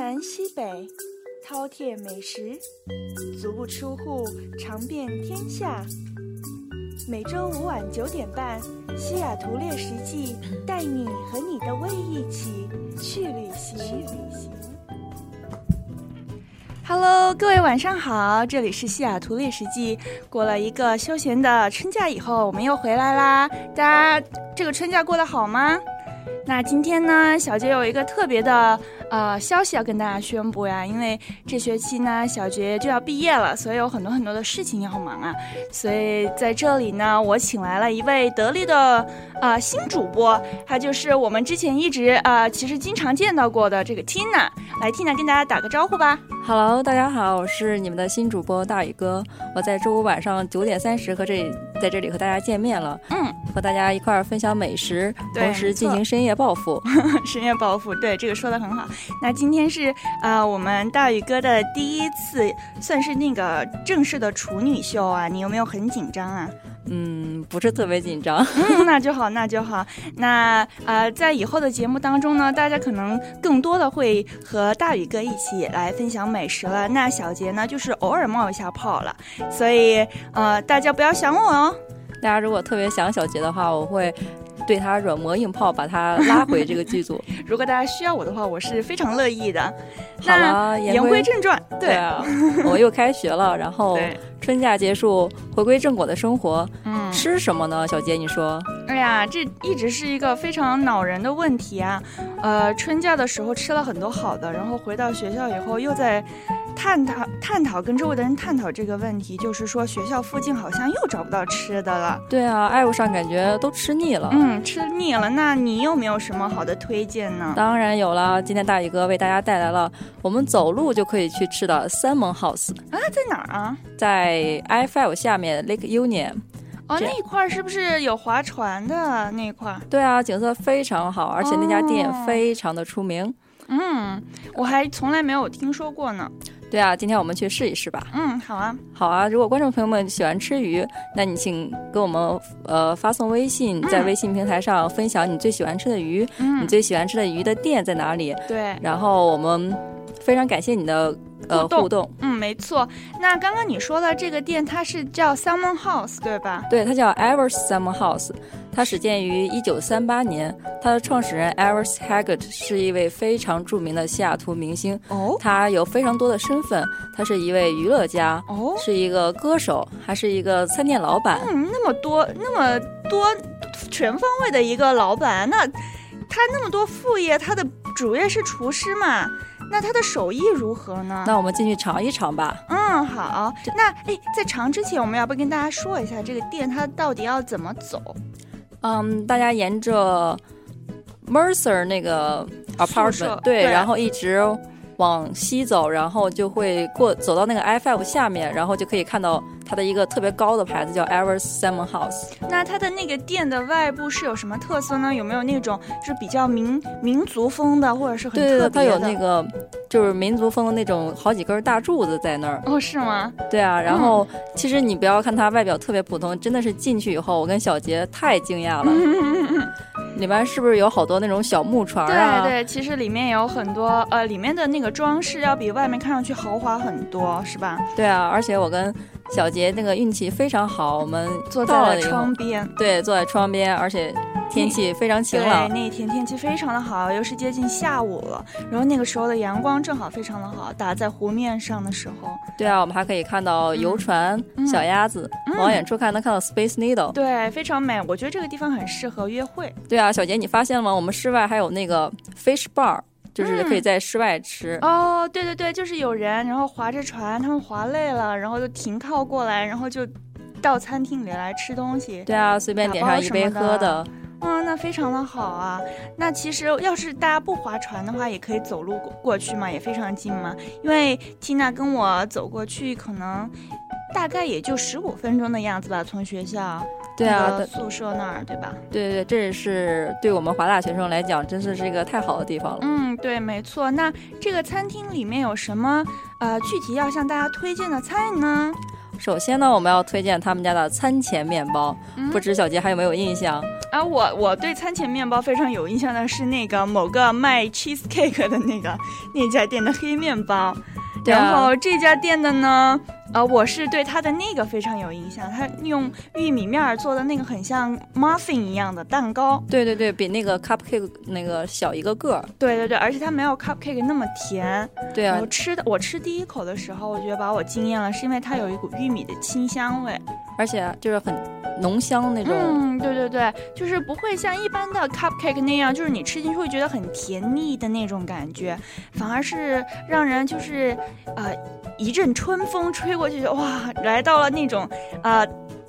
南西北，饕餮美食，足不出户尝遍天下。每周五晚九点半，《西雅图猎食记》带你和你的胃一起去旅行。去旅行。Hello，各位晚上好，这里是《西雅图猎食记》。过了一个休闲的春假以后，我们又回来啦。大家这个春假过得好吗？那今天呢，小杰有一个特别的呃消息要跟大家宣布呀，因为这学期呢，小杰就要毕业了，所以有很多很多的事情要忙啊，所以在这里呢，我请来了一位得力的呃新主播，他就是我们之前一直呃其实经常见到过的这个 Tina，来 Tina 跟大家打个招呼吧。Hello，大家好，我是你们的新主播大宇哥，我在周五晚上九点三十和这里在这里和大家见面了，嗯，和大家一块儿分享美食，同时进行深夜暴富。深夜暴富，对这个说的很好。那今天是呃我们大宇哥的第一次，算是那个正式的处女秀啊，你有没有很紧张啊？嗯，不是特别紧张。嗯，那就好，那就好。那呃，在以后的节目当中呢，大家可能更多的会和大宇哥一起来分享美食了。那小杰呢，就是偶尔冒一下泡了，所以呃，大家不要想我哦。大家如果特别想小杰的话，我会对他软磨硬泡，把他拉回这个剧组。如果大家需要我的话，我是非常乐意的。好了，那言归正传，对啊，我又开学了，然后春假结束，回归正果的生活，嗯，吃什么呢？小杰，你说？哎呀，这一直是一个非常恼人的问题啊。呃，春假的时候吃了很多好的，然后回到学校以后又在探讨探讨跟周围的人探讨这个问题，就是说学校附近好像又找不到吃的了。对啊，爱路上感觉都吃腻了。嗯，吃腻了。那你有没有什么好的推荐呢？当然有了，今天大宇哥为大家带来了我们走路就可以去吃的 Salmon House，啊，在哪儿啊？在 I Five 下面 Lake Union。哦，那一块儿是不是有划船的那一块儿？对啊，景色非常好，而且那家店哦非常的出名。嗯，我还从来没有听说过呢。对啊，今天我们去试一试吧。嗯，好啊。好啊，如果观众朋友们喜欢吃鱼，那你请给我们呃发送微信，在微信平台上分享你最喜欢吃的鱼，嗯你，最喜欢吃的鱼的店在哪里，对。然后我们非常感谢你的呃互动。嗯，没错。那刚刚你说的这个店，它是叫 Salmon House，对吧？对，它叫 Evers Salmon House，它始建于一九三八年。它的创始人 Evers haggert 是一位非常著名的西雅图明星，哦他有非常多的身份。他是一位娱乐家，哦，是一个歌手，还是一个餐店老板。嗯，那么多那么多全方位的一个老板，那他那么多副业，他的主业是厨师嘛？那他的手艺如何呢？那我们进去尝一尝吧。嗯，好。那哎，在尝之前，我们要不跟大家说一下这个店它到底要怎么走？嗯，大家沿着 Mercer 那个舍 apartment 对，对然后一直往西走，然后就会过走到那个 Five 下面，然后就可以看到它的一个特别高的牌子，叫 Evers Salmon House。那它的那个店的外部是有什么特色呢？有没有那种就是比较民民族风的，或者是很特别的对，它？有那个就是民族风的那种好几根大柱子在那儿。哦，是吗？对啊，然后、其实你不要看它外表特别普通，真的是进去以后，我跟小杰太惊讶了。里面是不是有好多那种小木船啊？对对，其实里面有很多呃，里面的那个装饰要比外面看上去豪华很多，是吧？对啊，而且我跟小杰那个运气非常好，我们坐在了到了窗边。对，坐在窗边，而且天气非常晴对，朗。那一天天气非常的好，又是接近下午了，然后那个时候的阳光正好非常的好，打在湖面上的时候，对啊，我们还可以看到游船、嗯小鸭子，嗯往远处看能看到 Space Needle。对，非常美。我觉得这个地方很适合约会。对啊，小杰，你发现了吗？我们室外还有那个 fish bar，就是嗯可以在室外吃。哦，对对对，就是有人，然后划着船，他们划累了，然后就停靠过来，然后就到餐厅里来吃东西。对啊，随便点上一杯喝的。嗯，那非常的好啊。那其实要是大家不划船的话，也可以走路过过去嘛，也非常近嘛。因为缇娜跟我走过去，可能大概也就十五分钟的样子吧，从学校对啊那个宿舍那儿，对吧？对对对，这是对我们华大学生来讲，真的是一个太好的地方了。嗯，对，没错。那这个餐厅里面有什么呃具体要向大家推荐的菜呢？首先呢，我们要推荐他们家的餐前面包，嗯不知小杰还有没有印象？啊，我我对餐前面包非常有印象的是那个某个卖 cheesecake 的那个那家店的黑面包，然后这家店的呢。呃，我是对它的那个非常有印象，它用玉米面做的那个很像 muffin 一样的蛋糕。对对对，比那个 cupcake 那个小一个个儿。对对对，而且它没有 cupcake 那么甜。对啊。我吃的，我吃第一口的时候，我觉得把我惊艳了，是因为它有一股玉米的清香味，而且就是很浓香那种。嗯，对对对，就是不会像一般的 cupcake 那样，就是你吃进去会觉得很甜腻的那种感觉，反而是让人就是呃。一阵春风吹过去，哇，来到了那种，呃，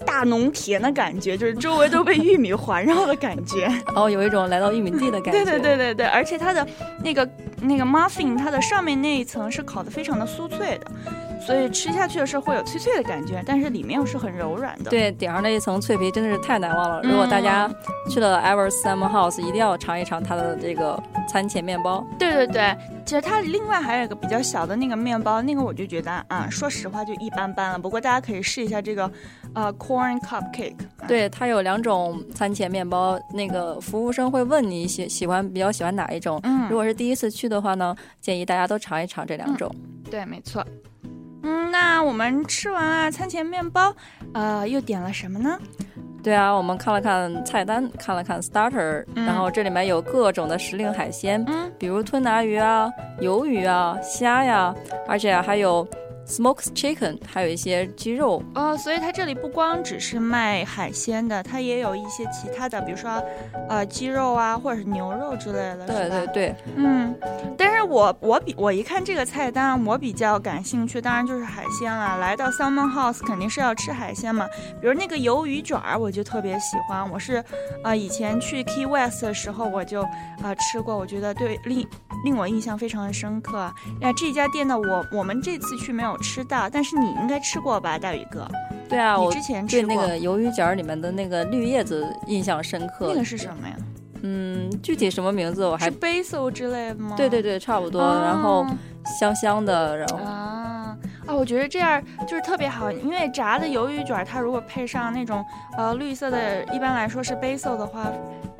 大农田的感觉，就是周围都被玉米环绕的感觉，哦，有一种来到玉米地的感觉。对对对对对，而且它的那个那个 muffin，它的上面那一层是烤的非常的酥脆的。所以吃下去的时候会有脆脆的感觉，但是里面又是很柔软的。对，顶上那一层脆皮真的是太难忘了。如果大家去了 Ever Summer House，一定要尝一尝它的这个餐前面包。对对对，其实它另外还有一个比较小的那个面包，那个我就觉得啊，说实话就一般般了。不过大家可以试一下这个，呃，Corn Cupcake。对，它有两种餐前面包，那个服务生会问你喜喜欢比较喜欢哪一种。嗯，如果是第一次去的话呢，建议大家都尝一尝这两种。对，没错。嗯，那我们吃完了餐前面包，呃，又点了什么呢？对啊，我们看了看菜单，看了看 starter，然后这里面有各种的时令海鲜，嗯，比如吞拿鱼啊、鱿鱼啊、虾呀，而且还有。Smoked chicken，还有一些鸡肉哦，所以它这里不光只是卖海鲜的，它也有一些其他的，比如说，呃，鸡肉啊，或者是牛肉之类的，对对对，嗯，但是我我比我一看这个菜单，我比较感兴趣，当然就是海鲜了。来到 Salmon House 肯定是要吃海鲜嘛，比如那个鱿鱼卷儿，我就特别喜欢。我是，呃，以前去 Key West 的时候我就呃吃过，我觉得对令令我印象非常的深刻。那这家店呢，我我们这次去没有。吃到，但是你应该吃过吧，大宇哥？对啊，我之前对那个鱿鱼卷儿里面的那个绿叶子印象深刻。那个是什么呀？嗯，具体什么名字我还是 basil 之类的吗？对对对，差不多。然后香香的，然后啊啊，我觉得这样就是特别好，因为炸的鱿鱼卷，它如果配上那种呃绿色的，一般来说是 basil 的话。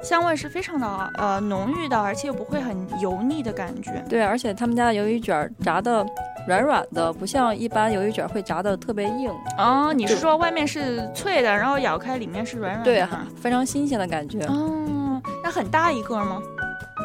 香味是非常的呃浓郁的，而且又不会很油腻的感觉。对，而且他们家的鱿鱼卷炸的软软的，不像一般鱿鱼卷会炸的特别硬。哦，你是说外面是脆的，然后咬开里面是软软的？对，非常新鲜的感觉。哦，那很大一个吗？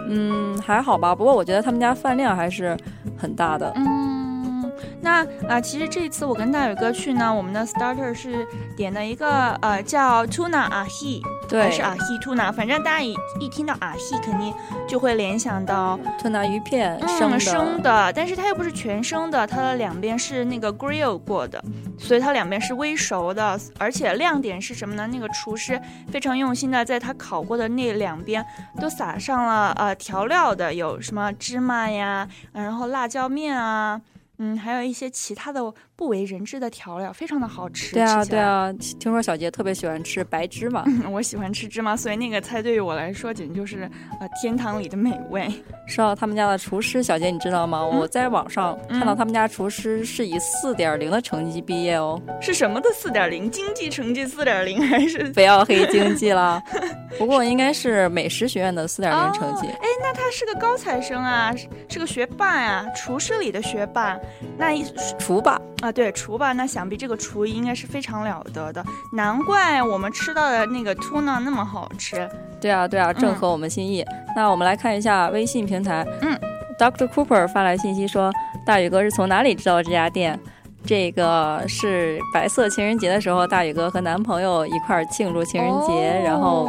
嗯，还好吧。不过我觉得他们家饭量还是很大的。嗯，那啊，其实这次我跟大宇哥去呢，我们的 starter 是点了一个呃叫 tuna ahi。对，是阿希兔拿，反正大家一一听到阿希，肯定就会联想到吞拿鱼片，生生的。但是它又不是全生的，它的两边是那个 grill 过的，所以它两边是微熟的。而且亮点是什么呢？那个厨师非常用心的，在他烤过的那两边都撒上了呃调料的，有什么芝麻呀，然后辣椒面啊。嗯，还有一些其他的不为人知的调料，非常的好吃。对啊，对啊，听说小杰特别喜欢吃白芝麻，我喜欢吃芝麻，所以那个菜对于我来说简直就是呃天堂里的美味。说到他们家的厨师，小杰你知道吗？我在网上看到他们家厨师是以四点零的成绩毕业哦。是什么的四点零？经济成绩四点零 还是？不要黑经济了。不过应该是美食学院的四点零成绩。哎，那他是个高材生啊，是个学霸呀，厨师里的学霸。那一厨霸啊，对厨吧，那想必这个厨艺应该是非常了得的，难怪我们吃到的那个 tuna 那么好吃。对啊，对啊，正合我们心意。那我们来看一下微信平台，嗯，Dr. Cooper 发来信息说，大宇哥是从哪里知道这家店？这个是白色情人节的时候，大宇哥和男朋友一块儿庆祝情人节，然后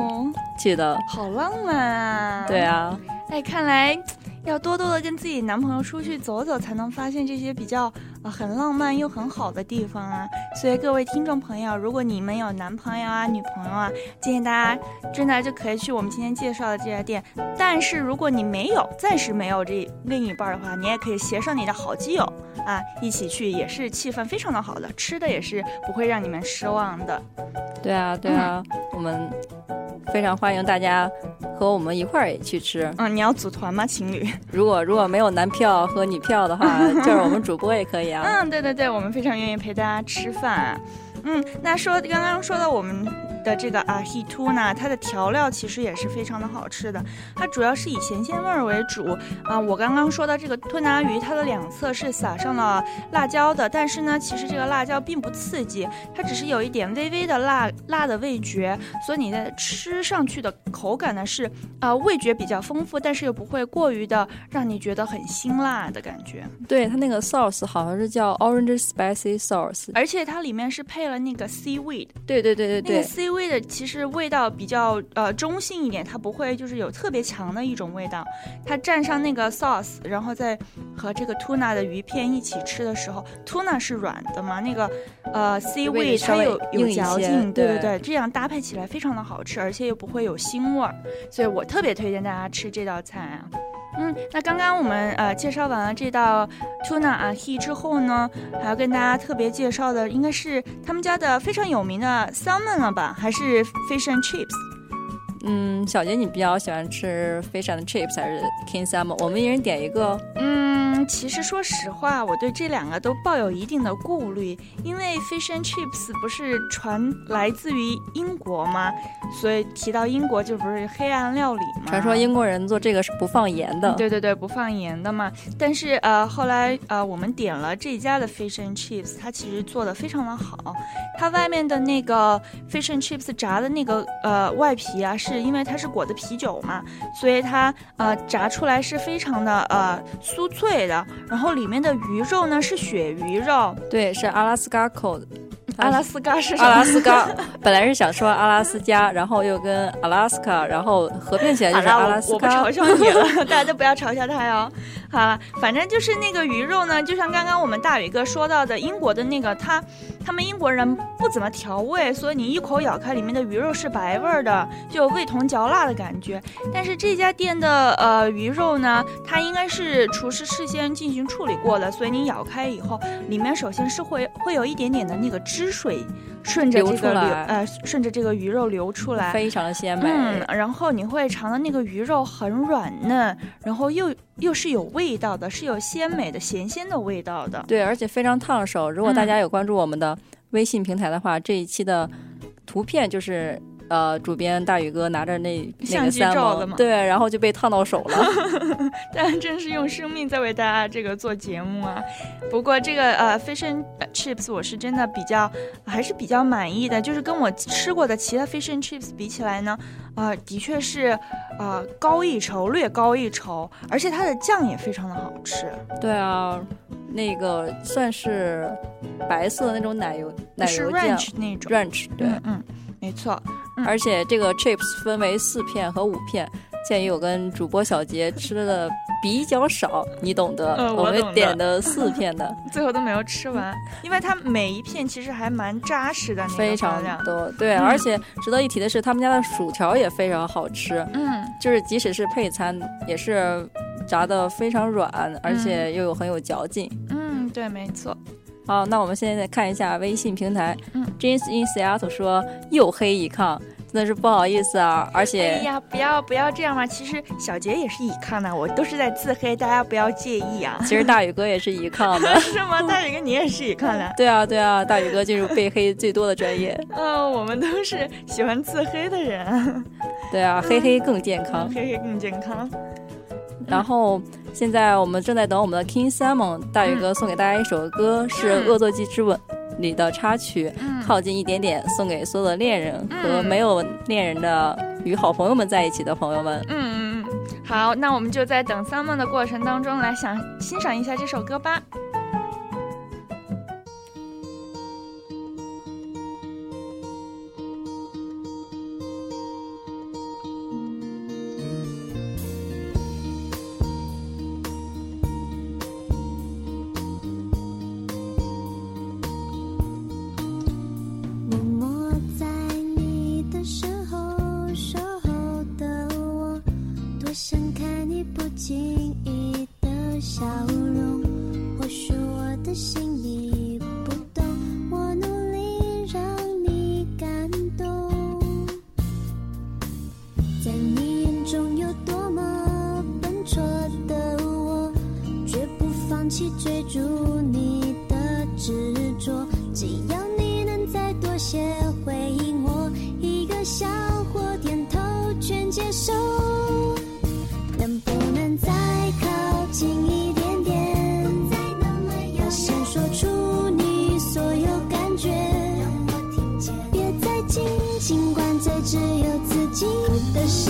去的。好浪漫啊！对啊，哎，看来。要多多的跟自己男朋友出去走走，才能发现这些比较啊很浪漫又很好的地方啊。所以各位听众朋友，如果你们有男朋友啊、女朋友啊，建议大家真的就可以去我们今天介绍的这家店。但是如果你没有，暂时没有这另一半的话，你也可以携上你的好基友啊，一起去，也是气氛非常的好的，吃的也是不会让你们失望的。对啊，对啊，我们。非常欢迎大家和我们一块儿也去吃。嗯，你要组团吗，情侣？如果如果没有男票和女票的话，就是我们主播也可以啊。嗯，对对对，我们非常愿意陪大家吃饭。嗯，那说刚刚说到我们的这个啊 he tuna，它的调料其实也是非常的好吃的。它主要是以咸鲜味儿为主啊。我刚刚说的这个吞拿鱼，它的两侧是撒上了辣椒的，但是呢，其实这个辣椒并不刺激，它只是有一点微微的辣辣的味觉，所以你在吃上去的口感呢是啊味觉比较丰富，但是又不会过于的让你觉得很辛辣的感觉。对它那个 sauce 好像是叫 orange spicy sauce，而且它里面是配了那个 seaweed。对对对对对，那个 seaweed 其实味道比较呃中性一点，它不会就是有特别强的一种味道。它蘸上那个 sauce，然后再和这个 tuna 的鱼片一起吃的时候，tuna 是软的嘛，那个呃 seaweed 它有有嚼劲，对对对，这样搭配起来非常的好吃，而且又不会有腥味儿，所以我特别推荐大家吃这道菜啊。嗯，那刚刚我们呃介绍完了这道 tuna ahi 之后呢，还要跟大家特别介绍的应该是他们家的非常有名的 salmon 了吧？还是 fish and chips？嗯，小杰，你比较喜欢吃 fish and chips 还是 king salmon？我们一人点一个。嗯，其实说实话，我对这两个都抱有一定的顾虑，因为 fish and chips 不是传来自于英国吗？所以提到英国就不是黑暗料理吗？传说英国人做这个是不放盐的。对对对，不放盐的嘛。但是呃，后来呃，我们点了这家的 fish and chips，它其实做的非常的好。它外面的那个 fish and chips 炸的那个呃外皮啊，是因为它是裹的啤酒嘛，所以它呃炸出来是非常的呃酥脆的。然后里面的鱼肉呢是鳕鱼肉，对，是阿拉斯加口的。阿拉斯加是阿拉斯加，本来是想说阿拉斯加，然后又跟阿拉斯卡，然后合并起来就是阿拉斯加。我不嘲笑你了，大家都不要嘲笑他哟。好了，反正就是那个鱼肉呢，就像刚刚我们大宇哥说到的，英国的那个他，他们英国人不怎么调味，所以你一口咬开，里面的鱼肉是白味儿的，就有味同嚼蜡的感觉。但是这家店的呃鱼肉呢，它应该是厨师事先进行处理过的，所以你咬开以后，里面首先是会会有一点点的那个汁水。顺着这个流，呃，顺着这个鱼肉流出来，非常的鲜美。嗯，然后你会尝到那个鱼肉很软嫩，然后又又是有味道的，是有鲜美的咸鲜的味道的。对，而且非常烫手。如果大家有关注我们的微信平台的话，这一期的图片就是。呃，主编大宇哥拿着那那个三毛，对，然后就被烫到手了。大家真是用生命在为大家这个做节目啊！不过这个呃，fish and chips 我是真的比较还是比较满意的，就是跟我吃过的其他 fish and chips 比起来呢，啊，的确是啊高一筹，略高一筹，而且它的酱也非常的好吃。对啊，那个算是白色的那种奶油奶油酱那种，ranch 对，嗯，没错。而且这个 chips 分为四片和五片，鉴于我跟主播小杰吃的比较少，你懂得，我们点的四片的，最后都没有吃完，因为它每一片其实还蛮扎实的，非常多。对，而且值得一提的是，他们家的薯条也非常好吃，嗯，就是即使是配餐，也是炸的非常软，而且又有很有嚼劲。嗯，对，没错。好，那我们现在看一下微信平台。嗯，James in Seattle 说又黑以抗，真的是不好意思啊。而且，哎呀，不要不要这样嘛。其实小杰也是乙抗的，我都是在自黑，大家不要介意啊。其实大宇哥也是乙抗的，是吗？大宇哥你也是乙抗的？对啊对啊，大宇哥进入被黑最多的专业。嗯，我们都是喜欢自黑的人。对啊，黑黑更健康，黑黑更健康。然后现在我们正在等我们的 King Simon 大宇哥送给大家一首歌，是《恶作剧之吻》里的插曲，靠近一点点，送给所有的恋人和没有恋人的与好朋友们在一起的朋友们。嗯嗯嗯，好，那我们就在等 Simon 的过程当中来想欣赏一下这首歌吧。尽管最只有自己的世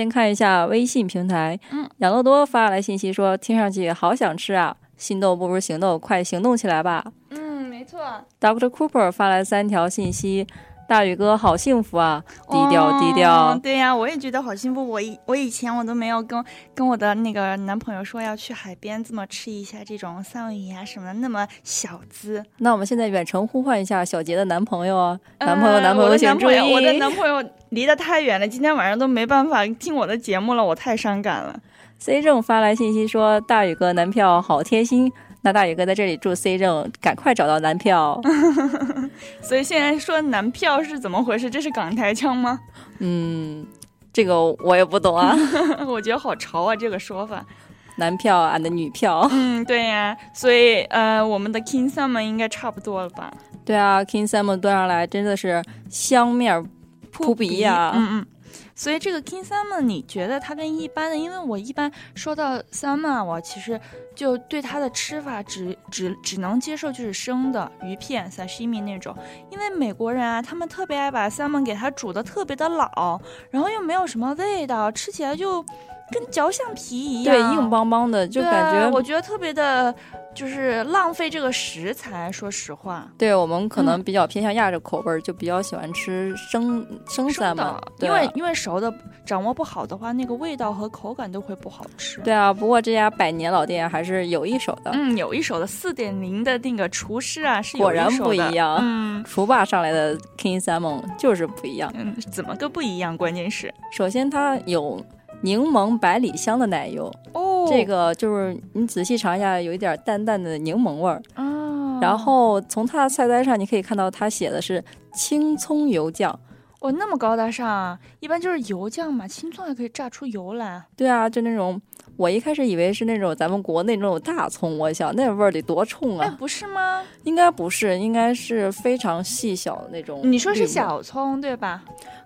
先看一下微信平台，嗯，养乐多发来信息说：“听上去好想吃啊，心动不如行动，快行动起来吧。嗯，没错，”Dr. Cooper 发来三条信息：“大宇哥好幸福啊，低调低调。哦对呀、我也觉得好幸福。我以我以前我都没有跟跟我的那个男朋友说要去海边这么吃一下这种三文鱼啊什么的，那么小资。那我们现在远程呼唤一下小杰的男朋友啊，呃男朋友，男朋友，请注意，男朋友，我的男朋友离得太远了，今天晚上都没办法 听我的节目了，我太伤感了。C 正发来信息说：“大宇哥男票好贴心。”那大宇哥在这里祝 C 正赶快找到男票。所以现在说男票是怎么回事？这是港台腔吗？嗯，这个我也不懂啊。我觉得好潮啊，这个说法。男票俺的女票，嗯，对呀，所以呃，我们的 King Summer 应该差不多了吧？对啊，King Salmon 端上来真的是香面扑鼻呀、嗯嗯。所以这个 King Salmon，你觉得它跟一般的？因为我一般说到 salmon，我其实就对它的吃法只只只能接受就是生的鱼片 sashimi 那种。因为美国人啊，他们特别爱把 salmon 给它煮的特别的老，然后又没有什么味道，吃起来就跟嚼橡皮一样，对，硬邦邦的，就感觉、我觉得特别的，就是浪费这个食材。说实话，对我们可嗯能比较偏向亚洲口味儿，就比较喜欢吃生生生 salmon 的，对因为因为熟的掌握不好的话，那个味道和口感都会不好吃。对啊，不过这家百年老店还是有一手的，嗯，有一手的四点零的那个厨师啊，是果然不一样嗯厨霸上来的 King Salmon 就是不一样。嗯，怎么个不一样？关键是首先它有柠檬百里香的奶油，哦这个就是你仔细尝一下，有一点淡淡的柠檬味儿。啊，然后从它的菜单上，你可以看到它写的是青葱油酱。哦那么高大上啊，一般就是油酱嘛，青葱还可以榨出油来。对啊，就那种我一开始以为是那种咱们国内那种大葱，我想那味儿得多冲啊哎，啊！不是吗？应该不是，应该是非常细小的那种。你说是，小葱对吧？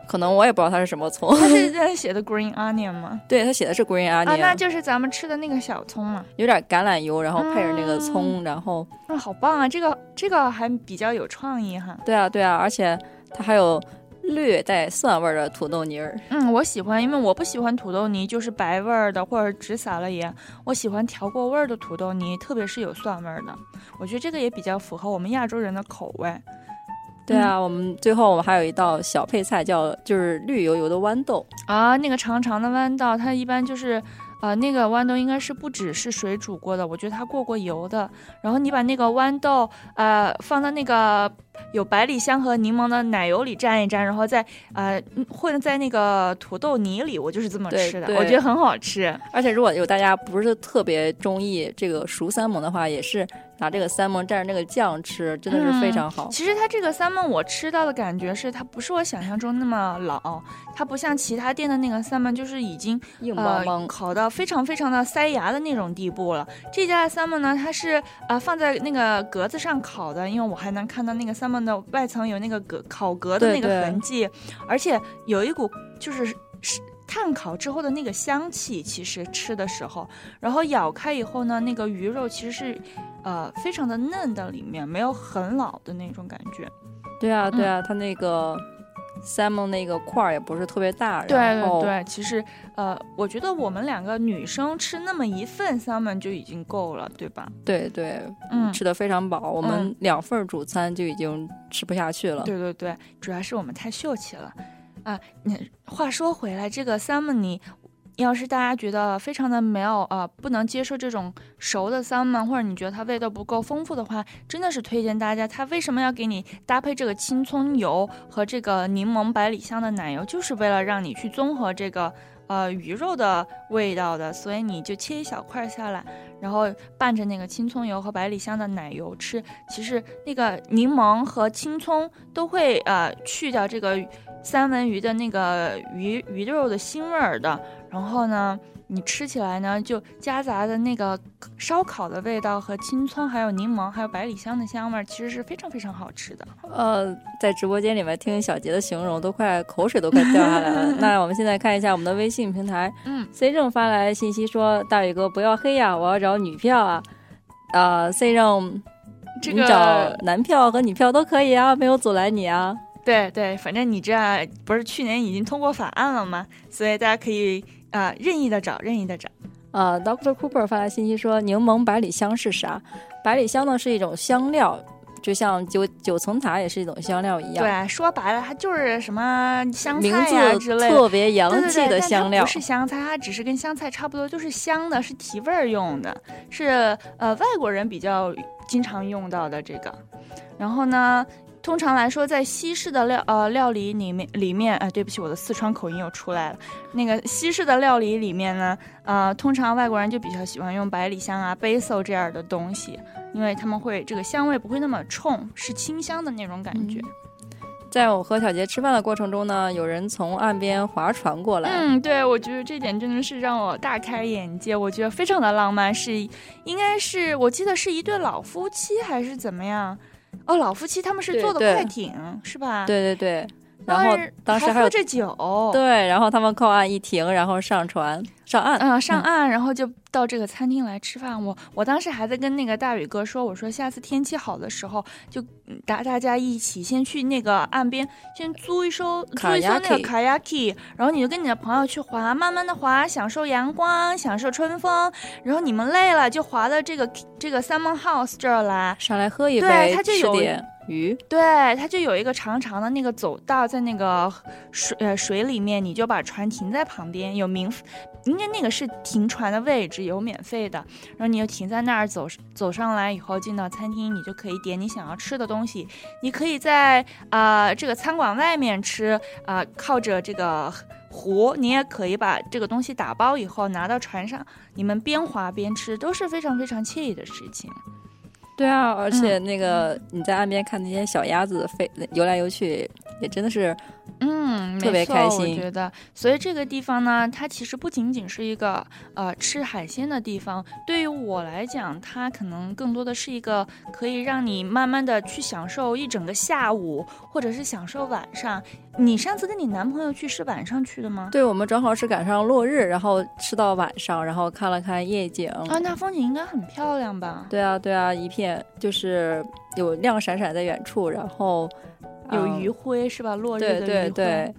可能我也不知道它是什么葱。它是在写的 green onion 吗？对，它写的是 green 啊，那 onion，、那就是咱们吃的那个小葱嘛。有点橄榄油，然后配着那个嗯葱，然后啊，好棒啊！这个这个还比较有创意哈。对啊对啊，而且它还有略带蒜味儿的土豆泥儿。嗯，我喜欢，因为我不喜欢土豆泥，就是白味儿的或者只撒了盐。我喜欢调过味儿的土豆泥，特别是有蒜味儿的。我觉得这个也比较符合我们亚洲人的口味。对啊，我们最后我们还有一道小配菜叫就是绿油油的豌豆。啊，那个长长的豌豆，它一般就是，呃，那个豌豆应该是不只是水煮过的，我觉得它过过油的。然后你把那个豌豆，呃，放到那个有百里香和柠檬的奶油里蘸一蘸，然后再呃混在那个土豆泥里，我就是这么吃的，我觉得很好吃。而且如果有大家不是特别中意这个熟三蒙的话，也是。拿这个三梦蘸着那个酱吃，真的是非常好。其实它这个三梦，我吃到的感觉是，它不是我想象中那么老，它不像其他店的那个三梦，就是已经硬邦邦烤到非常非常的塞牙的那种地步了。这家的三梦呢，它是呃放在那个格子上烤的，因为我还能看到那个三梦的外层有那个格烤格的那个痕迹，而且有一股就是是。炭烤之后的那个香气，其实吃的时候，然后咬开以后呢，那个鱼肉其实是，呃，非常的嫩的，里面没有很老的那种感觉。对啊，对啊，它那个 salmon 那个块儿也不是特别大。对对对，其实呃，我觉得我们两个女生吃那么一份 salmon 就已经够了，对吧？对对，嗯，吃的非常饱，我们两份主餐就已经吃不下去了。对对对，主要是我们太秀气了。啊，那话说回来，这个 salmon，要是大家觉得非常的没有呃不能接受这种熟的 salmon，或者你觉得它味道不够丰富的话，真的是推荐大家。它为什么要给你搭配这个青葱油和这个柠檬百里香的奶油，就是为了让你去综合这个呃鱼肉的味道的。所以你就切一小块下来，然后拌着那个青葱油和百里香的奶油吃。其实那个柠檬和青葱都会呃去掉这个。三文鱼的那个鱼鱼肉的腥味儿的，然后呢，你吃起来呢就夹杂的那个烧烤的味道和青葱，还有柠檬，还有百里香的香味儿，其实是非常非常好吃的。呃，在直播间里面听小杰的形容，都快口水都快掉下来了。那我们现在看一下我们的微信平台，嗯，C 正发来信息说：“大宇哥不要黑呀，我要找女票啊。”啊，C 正，这个找男票和女票都可以啊，没有阻拦你啊。对对，反正你这不是去年已经通过法案了吗？所以大家可以啊任意的找，任意的找。呃，Doctor Cooper 发来信息说，柠檬百里香是啥？百里香呢是一种香料，就像九九层塔也是一种香料一样。对，说白了它就是什么香菜呀之类的，特别洋气的香料。不是香菜，它只是跟香菜差不多，就是香的，是提味儿用的，是呃外国人比较经常用到的这个。然后呢？通常来说，在西式的料呃料理里面里面，哎，对不起，我的四川口音又出来了。那个西式的料理里面呢，呃，通常外国人就比较喜欢用百里香啊、basil 这样的东西，因为他们会这个香味不会那么冲，是清香的那种感觉。在我和小杰吃饭的过程中呢，有人从岸边划船过来。嗯，对，我觉得这点真的是让我大开眼界，我觉得非常的浪漫，是应该是我记得是一对老夫妻还是怎么样。哦，老夫妻他们是坐的快艇，是吧？对对对，然后当时还喝着酒，对，然后他们靠岸一停，然后上船上岸，嗯，上岸，然后就。到这个餐厅来吃饭，我我当时还在跟那个大宇哥说，我说下次天气好的时候，就大大家一起先去那个岸边，先租一艘租一艘那个卡亚 k 然后你就跟你的朋友去划，慢慢的划，享受阳光，享受春风，然后你们累了就划到这个这个 Salmon House 这儿来，上来喝一杯，对，它就有鱼，对，它就有一个长长的那个走道在那个水呃水里面，你就把船停在旁边，有明。应该那个是停船的位置，有免费的。然后你就停在那儿，走走上来以后进到餐厅，你就可以点你想要吃的东西。你可以在啊这个餐馆外面吃啊，靠着这个湖，你也可以把这个东西打包以后拿到船上，你们边划边吃都是非常非常惬意的事情。对啊，而且那个你在岸边看那些小鸭子飞游来游去，也真的是。嗯，特别开心。我觉得，所以这个地方呢，它其实不仅仅是一个呃吃海鲜的地方。对于我来讲，它可能更多的是一个可以让你慢慢的去享受一整个下午，或者是享受晚上。你上次跟你男朋友去是晚上去的吗？对，我们正好是赶上落日，然后吃到晚上，然后看了看夜景。啊，那风景应该很漂亮吧？对啊，对啊，一片就是有亮闪闪在远处，然后。有余晖是吧？落日的余晖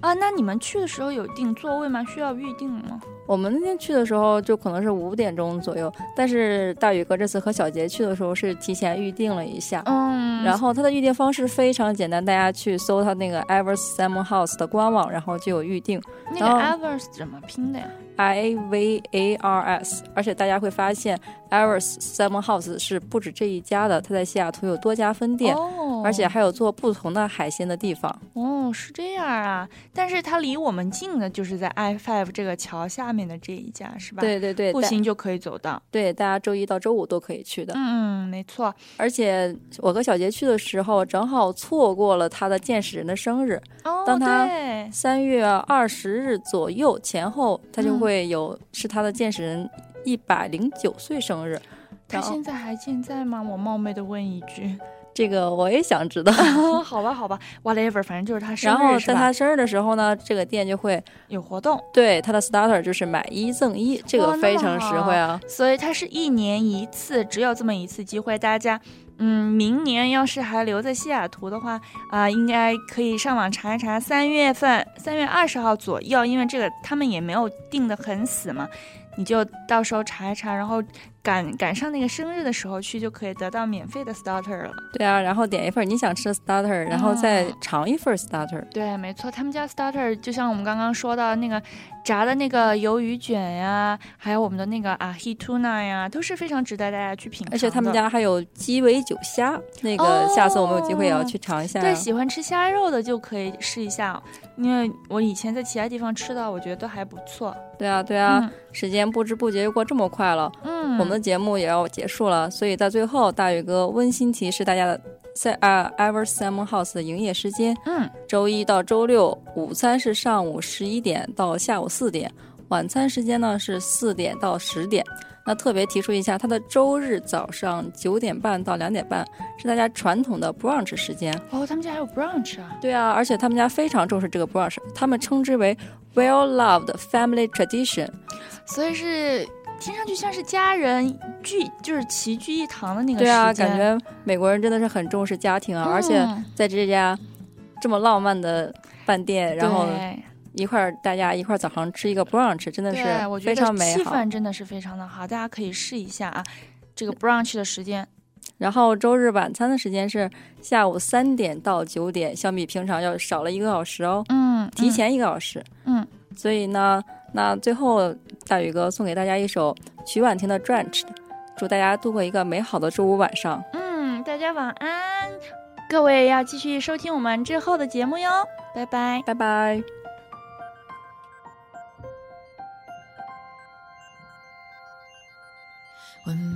啊，那你们去的时候有订座位吗？需要预定吗？我们那天去的时候就可能是五点钟左右，但是大宇哥这次和小杰去的时候是提前预定了一下，嗯，然后他的预定方式非常简单，大家去搜他那个 Evers Salmon House 的官网，然后就有预定。那个 Evers 怎么拼的呀 I A V A R S，而且大家会发现 Iris Salmon House 是不止这一家的，它在西雅图有多家分店，哦，而且还有做不同的海鲜的地方。哦是这样啊，但是它离我们近的就是在 I five 这个桥下面的这一家是吧？，对对对，步行就可以走到。对，大家周一到周五都可以去的。嗯嗯，没错。而且我和小杰去的时候，正好错过了他的见识人的生日，哦，当他对三月二十日左右前后，他就嗯会有、是他的见识人一百零九岁生日。他现在还健在吗？我冒昧的问一句。这个我也想知道。好吧，好吧，whatever，反正就是他生日然后在他生日的时候呢，这个店就会有活动，对他的 starter 就是买一赠一，这个非常实惠啊。所以它是一年一次，只有这么一次机会。大家，嗯，明年要是还留在西雅图的话，啊、应该可以上网查一查，三月份，三月二十号左右，因为这个他们也没有定的很死嘛，你就到时候查一查，然后赶赶上那个生日的时候去，就可以得到免费的 starter 了。对啊，然后点一份你想吃的 starter，然后再哦尝一份 starter。对，没错，他们家 starter 就像我们刚刚说到那个炸的那个鱿鱼卷呀，还有我们的那个啊 he tuna 呀，都是非常值得大家去品尝。而且他们家还有鸡尾酒虾，那个哦下次我们有机会也要去尝一下。对喜欢吃虾肉的就可以试一下，因为我以前在其他地方吃的，我觉得都还不错。对啊，对啊，时间不知不觉就过这么快了，嗯，我们的节目也要结束了，所以在最后，大宇哥温馨提示大家的，在啊 Ever Salmon House 的营业时间，嗯周一到周六午餐是上午十一点到下午四点，晚餐时间呢是四点到十点。那特别提出一下，它的周日早上九点半到两点半是大家传统的 brunch 时间。哦，他们家还有 brunch 啊。对啊，而且他们家非常重视这个 brunch，他们称之为 well loved family tradition。所以是听上去像是家人聚，就是齐聚一堂的那个对啊，感觉美国人真的是很重视家庭啊，而且嗯在这家这么浪漫的饭店，然后一块儿大家一块儿早上吃一个 brunch，真的是非常美好。氛真的是非常的好，大家可以试一下啊。这个 brunch 的时间，然后周日晚餐的时间是下午三点到九点，相比平常要少了一个小时哦，嗯，提前一个小时。嗯，所以呢，那最后大宇哥送给大家一首曲婉婷的《Drenched》，祝大家度过一个美好的周五晚上。嗯，大家晚安，各位要继续收听我们之后的节目哟，拜拜。拜拜。When